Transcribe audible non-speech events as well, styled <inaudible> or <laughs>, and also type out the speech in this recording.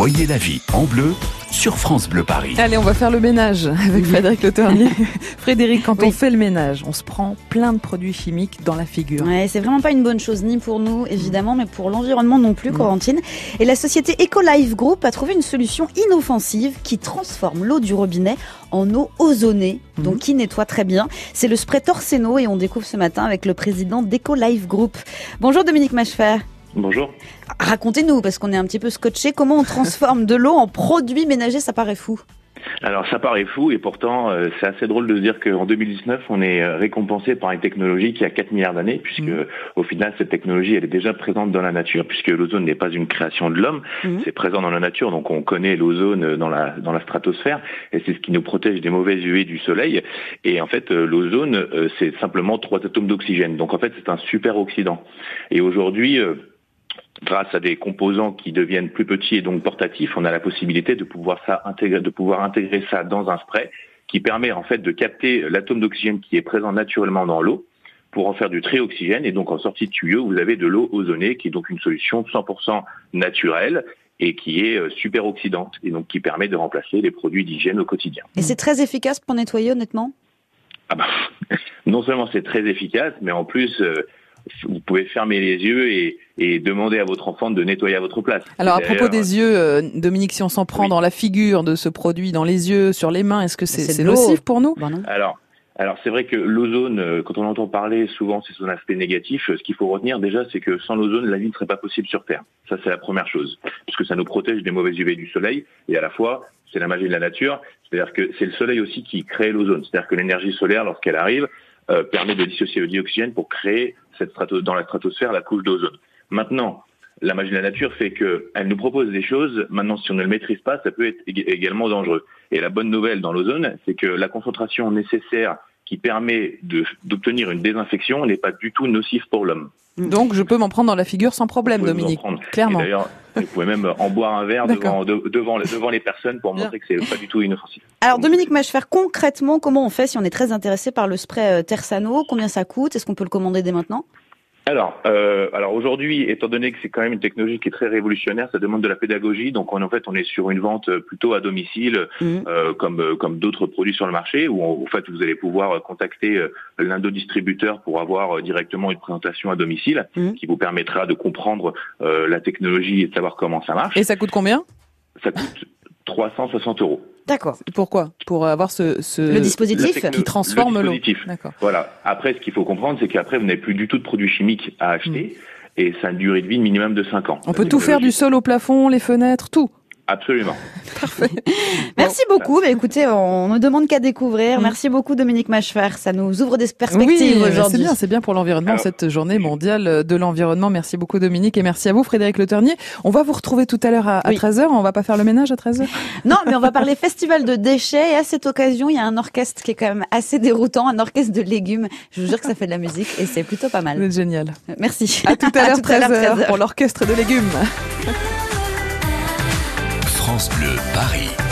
Voyez la vie en bleu sur France Bleu Paris. Allez, on va faire le ménage avec Frédéric Le Ternier. <laughs> Frédéric, quand on fait le ménage, on se prend plein de produits chimiques dans la figure. Ouais, c'est vraiment pas une bonne chose, ni pour nous évidemment, mais pour l'environnement non plus, Corentine. Et la société EcoLife Group a trouvé une solution inoffensive qui transforme l'eau du robinet en eau ozonée, donc qui nettoie très bien. C'est le spray Torseno et on découvre ce matin avec le président d'EcoLife Group. Bonjour Dominique Machefer. Bonjour. Racontez-nous, parce qu'on est un petit peu scotché, comment on transforme de l'eau en produit ménager, ça paraît fou. Alors ça paraît fou et pourtant euh, c'est assez drôle de se dire qu'en 2019 on est euh, récompensé par une technologie qui a 4 milliards d'années puisque Mmh. au final cette technologie elle est déjà présente dans la nature puisque l'ozone n'est pas une création de l'homme, Mmh. c'est présent dans la nature donc on connaît l'ozone dans la dans la stratosphère et c'est ce qui nous protège des mauvaises UV du soleil et en fait euh, l'ozone euh, c'est simplement trois atomes d'oxygène donc en fait c'est un super oxydant et aujourd'hui euh, grâce à des composants qui deviennent plus petits et donc portatifs, on a la possibilité de pouvoir ça intégrer, de pouvoir intégrer ça dans un spray qui permet en fait de capter l'atome d'oxygène qui est présent naturellement dans l'eau pour en faire du trioxygène et donc en sortie de tuyau vous avez de l'eau ozonée qui est donc une solution 100% naturelle et qui est euh, super oxydante et donc qui permet de remplacer les produits d'hygiène au quotidien. Et c'est très efficace pour nettoyer, honnêtement? Ah bah, <laughs> non seulement c'est très efficace, mais en plus euh, vous pouvez fermer les yeux et, et demander à votre enfant de nettoyer à votre place. Alors à propos des yeux, euh, Dominique, si on s'en prend Oui. dans la figure de ce produit, dans les yeux, sur les mains, est-ce que c'est l'eau. nocif pour nous? Bah non. Alors, alors c'est vrai que l'ozone, euh, quand on entend parler, souvent c'est son aspect négatif. Euh, Ce qu'il faut retenir déjà, c'est que sans l'ozone, la vie ne serait pas possible sur Terre. Ça, c'est la première chose, puisque ça nous protège des mauvaises UV du soleil, et à la fois, c'est la magie de la nature. C'est-à-dire que c'est le soleil aussi qui crée l'ozone. C'est-à-dire que l'énergie solaire, lorsqu'elle arrive, euh, permet de dissocier le dioxygène pour créer cette strato- dans la stratosphère la couche d'ozone. Maintenant, la magie de la nature fait que elle nous propose des choses. Maintenant, si on ne le maîtrise pas, ça peut être ég- également dangereux. Et la bonne nouvelle dans l'ozone, c'est que la concentration nécessaire qui permet d'obtenir une désinfection n'est pas du tout nocif pour l'homme. Donc je peux m'en prendre dans la figure sans problème, Dominique. Clairement. D'ailleurs, vous pouvez même en boire un verre devant, de- devant, devant les personnes pour montrer que c'est pas du tout inoffensif. Alors Dominique Machefer, concrètement, comment on fait si on est très intéressé par le spray euh, Tersano Combien ça coûte? Est-ce qu'on peut le commander dès maintenant? Alors, euh, alors aujourd'hui, étant donné que c'est quand même une technologie qui est très révolutionnaire, ça demande de la pédagogie. Donc en fait, on est sur une vente plutôt à domicile, Mhm. euh, comme euh, comme d'autres produits sur le marché, où en fait vous allez pouvoir euh, contacter euh, l'un de distributeurs pour avoir euh, directement une présentation à domicile, Mhm. qui vous permettra de comprendre euh, la technologie et de savoir comment ça marche. Et ça coûte combien? Ça coûte 360 euros. D'accord. Pourquoi Pour avoir ce, ce... Le dispositif techno- qui transforme le l'eau. dispositif. D'accord. Voilà. Après, ce qu'il faut comprendre, c'est qu'après, vous n'avez plus du tout de produits chimiques à acheter. Et ça a une durée de vie minimum de 5 ans. On peut tout faire du sol au plafond, les fenêtres, tout. Absolument. <laughs> <laughs> Merci beaucoup. Bah, écoutez, on ne demande qu'à découvrir. Merci beaucoup Dominique Machefer. Ça nous ouvre des perspectives oui, c'est aujourd'hui. bien, c'est bien pour l'environnement, cette journée mondiale de l'environnement. Merci beaucoup Dominique et merci à vous Frédéric Le Ternier. On va vous retrouver tout à l'heure à, à Oui. 13h, on va pas faire le ménage à 13h <laughs> Non, mais on va parler festival de déchets. Et à cette occasion, il y a un orchestre qui est quand même assez déroutant, un orchestre de légumes. Je vous jure que ça fait de la musique et c'est plutôt pas mal. êtes génial. Merci. À tout à l'heure tout à l'heure, 13h 13h. pour l'orchestre de légumes. France Bleu Paris.